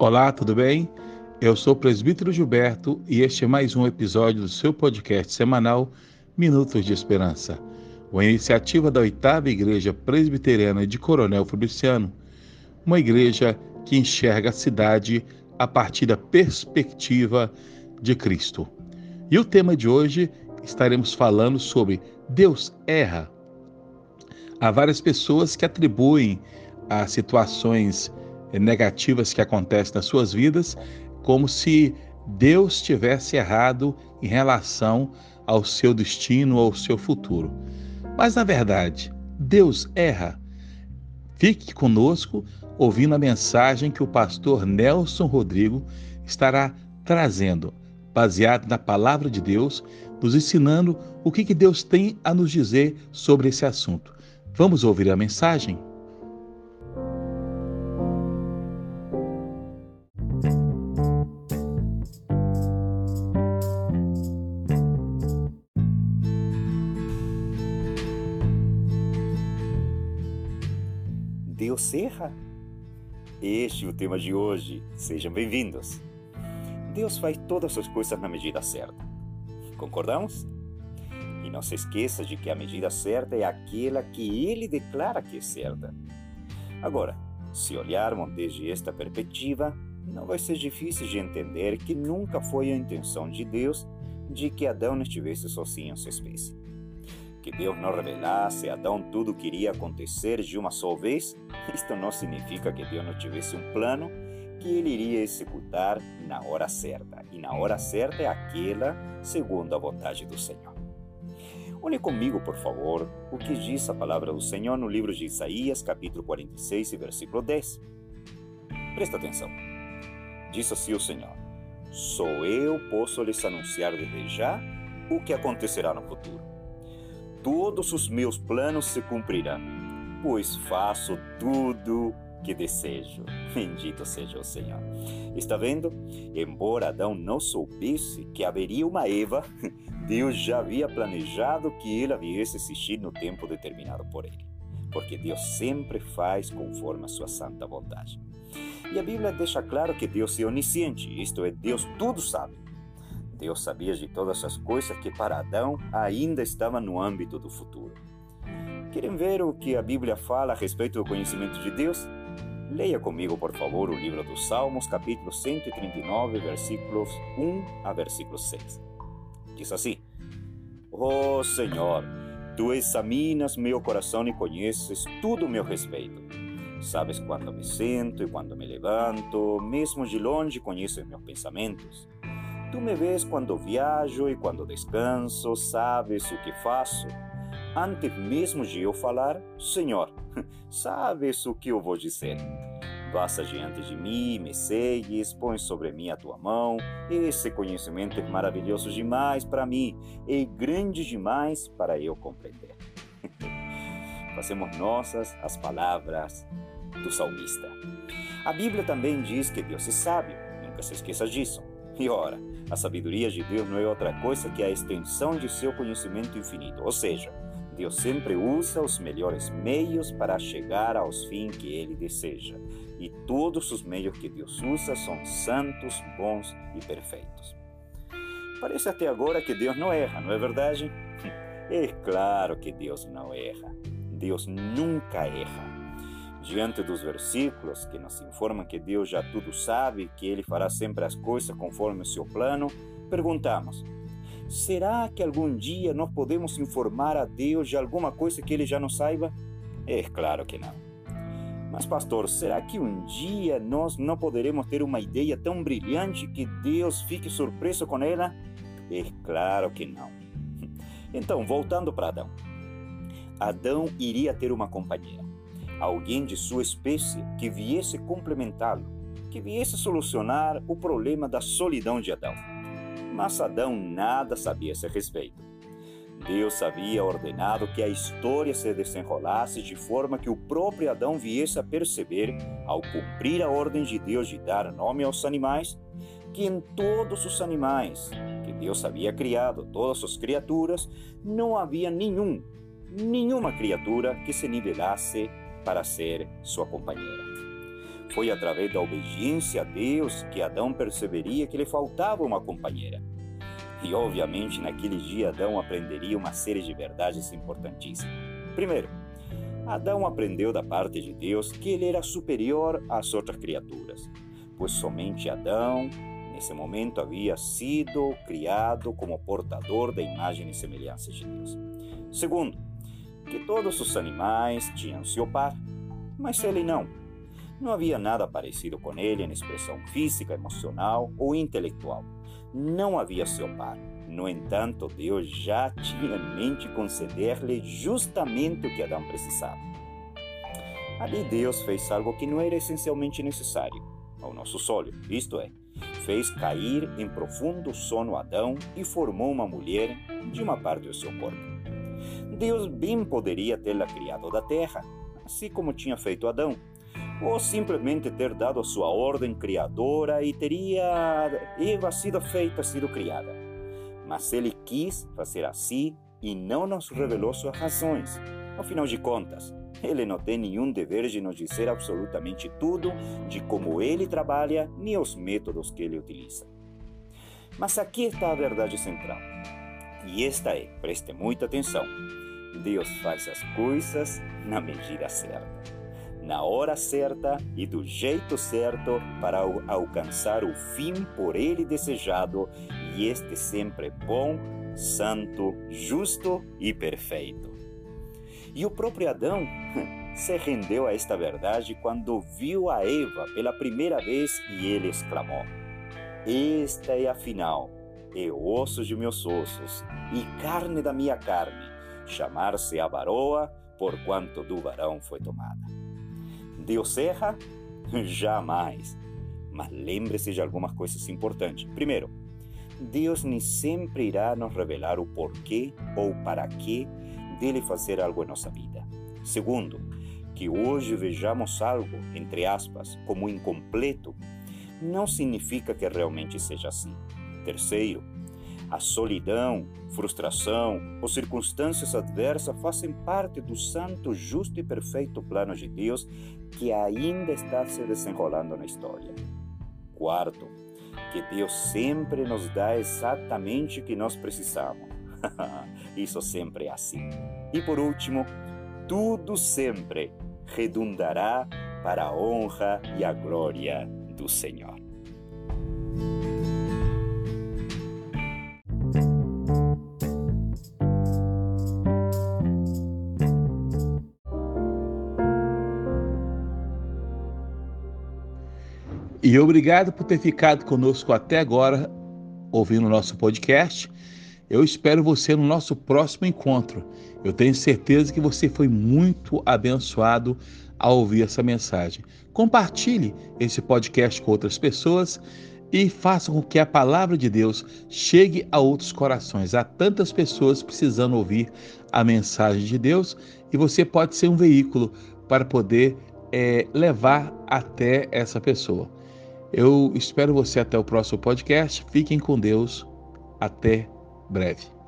Olá, tudo bem? Eu sou o presbítero Gilberto e este é mais um episódio do seu podcast semanal Minutos de Esperança, uma iniciativa da oitava Igreja Presbiteriana de Coronel Fabriciano, uma igreja que enxerga a cidade a partir da perspectiva de Cristo. E o tema de hoje estaremos falando sobre Deus erra. Há várias pessoas que atribuem a situações negativas que acontecem nas suas vidas, como se Deus tivesse errado em relação ao seu destino ou ao seu futuro. Mas na verdade, Deus erra. Fique conosco ouvindo a mensagem que o pastor Nelson Rodrigo estará trazendo, baseado na palavra de Deus, nos ensinando o que Deus tem a nos dizer sobre esse assunto. Vamos ouvir a mensagem? Deus erra? Este é o tema de hoje. Sejam bem-vindos. Deus faz todas as coisas na medida certa. Concordamos? E não se esqueça de que a medida certa é aquela que Ele declara que é certa. Agora, se olharmos desde esta perspectiva, não vai ser difícil de entender que nunca foi a intenção de Deus de que Adão estivesse sozinho em sua espécie que Deus não revelasse a Adão tudo o que iria acontecer de uma só vez, isto não significa que Deus não tivesse um plano que ele iria executar na hora certa. E na hora certa é aquela segundo a vontade do Senhor. Olhe comigo, por favor, o que diz a palavra do Senhor no livro de Isaías, capítulo 46, versículo 10. Presta atenção. Diz assim o Senhor: Sou eu posso lhes anunciar desde já o que acontecerá no futuro todos os meus planos se cumprirão, pois faço tudo que desejo. Bendito seja o Senhor. Está vendo? Embora Adão não soubesse que haveria uma Eva, Deus já havia planejado que ela viesse existir no tempo determinado por ele. Porque Deus sempre faz conforme a sua santa vontade. E a Bíblia deixa claro que Deus é onisciente, isto é, Deus tudo sabe. Deus sabia de todas as coisas que para Adão ainda estavam no âmbito do futuro. Querem ver o que a Bíblia fala a respeito do conhecimento de Deus? Leia comigo, por favor, o livro dos Salmos, capítulo 139, versículos 1 a versículo 6. Diz assim: Oh Senhor, tu examinas meu coração e conheces tudo meu respeito. Sabes quando me sento e quando me levanto, mesmo de longe conheces meus pensamentos. Tu me vês quando viajo e quando descanso, sabes o que faço. Antes mesmo de eu falar, Senhor, sabes o que eu vou dizer. Passa diante de mim, me segues, põe sobre mim a tua mão. Esse conhecimento é maravilhoso demais para mim e grande demais para eu compreender. Fazemos nossas as palavras do salmista. A Bíblia também diz que Deus é sábio, nunca se esqueça disso. E ora, a sabedoria de Deus não é outra coisa que a extensão de seu conhecimento infinito, ou seja, Deus sempre usa os melhores meios para chegar aos fins que Ele deseja. E todos os meios que Deus usa são santos, bons e perfeitos. Parece até agora que Deus não erra, não é verdade? É claro que Deus não erra. Deus nunca erra diante dos versículos que nos informam que Deus já tudo sabe, que Ele fará sempre as coisas conforme o seu plano, perguntamos: será que algum dia nós podemos informar a Deus de alguma coisa que Ele já não saiba? É claro que não. Mas, pastor, será que um dia nós não poderemos ter uma ideia tão brilhante que Deus fique surpreso com ela? É claro que não. Então, voltando para Adão. Adão iria ter uma companheira alguém de sua espécie que viesse complementá-lo, que viesse solucionar o problema da solidão de Adão. Mas Adão nada sabia a esse respeito. Deus havia ordenado que a história se desenrolasse de forma que o próprio Adão viesse a perceber, ao cumprir a ordem de Deus de dar nome aos animais, que em todos os animais que Deus havia criado, todas as criaturas, não havia nenhum, nenhuma criatura que se nivelasse para ser sua companheira. Foi através da obediência a Deus que Adão perceberia que lhe faltava uma companheira. E, obviamente, naquele dia, Adão aprenderia uma série de verdades importantíssimas. Primeiro, Adão aprendeu da parte de Deus que ele era superior às outras criaturas, pois somente Adão, nesse momento, havia sido criado como portador da imagem e semelhança de Deus. Segundo, que todos os animais tinham seu par, mas ele não. Não havia nada parecido com ele em expressão física, emocional ou intelectual. Não havia seu par. No entanto, Deus já tinha em mente conceder-lhe justamente o que Adão precisava. Ali Deus fez algo que não era essencialmente necessário ao nosso olhos, isto é, fez cair em profundo sono Adão e formou uma mulher de uma parte do seu corpo. Deus bem poderia tê-la criado da terra, assim como tinha feito Adão, ou simplesmente ter dado a sua ordem criadora e teria Eva sido feita, sido criada mas ele quis fazer assim e não nos revelou suas razões. Afinal de contas, ele não tem nenhum dever de nos dizer absolutamente tudo de como ele trabalha nem os métodos que ele utiliza. Mas aqui está a verdade central. E esta é, preste muita atenção: Deus faz as coisas na medida certa na hora certa e do jeito certo para alcançar o fim por ele desejado, e este sempre é bom, santo, justo e perfeito. E o próprio Adão se rendeu a esta verdade quando viu a Eva pela primeira vez e ele exclamou: Esta é afinal, é osso de meus ossos e carne da minha carne, chamar-se a varoa, porquanto do varão foi tomada. Deus erra? Jamais. Mas lembre-se de algumas coisas importantes. Primeiro, Deus nem sempre irá nos revelar o porquê ou para que dele fazer algo em nossa vida. Segundo, que hoje vejamos algo, entre aspas, como incompleto, não significa que realmente seja assim. Terceiro, a solidão, frustração ou circunstâncias adversas fazem parte do santo, justo e perfeito plano de Deus que ainda está se desenrolando na história. Quarto, que Deus sempre nos dá exatamente o que nós precisamos. Isso sempre é assim. E por último, tudo sempre redundará para a honra e a glória do Senhor. E obrigado por ter ficado conosco até agora, ouvindo o nosso podcast. Eu espero você no nosso próximo encontro. Eu tenho certeza que você foi muito abençoado ao ouvir essa mensagem. Compartilhe esse podcast com outras pessoas e faça com que a palavra de Deus chegue a outros corações. Há tantas pessoas precisando ouvir a mensagem de Deus e você pode ser um veículo para poder é, levar até essa pessoa. Eu espero você até o próximo podcast. Fiquem com Deus. Até breve.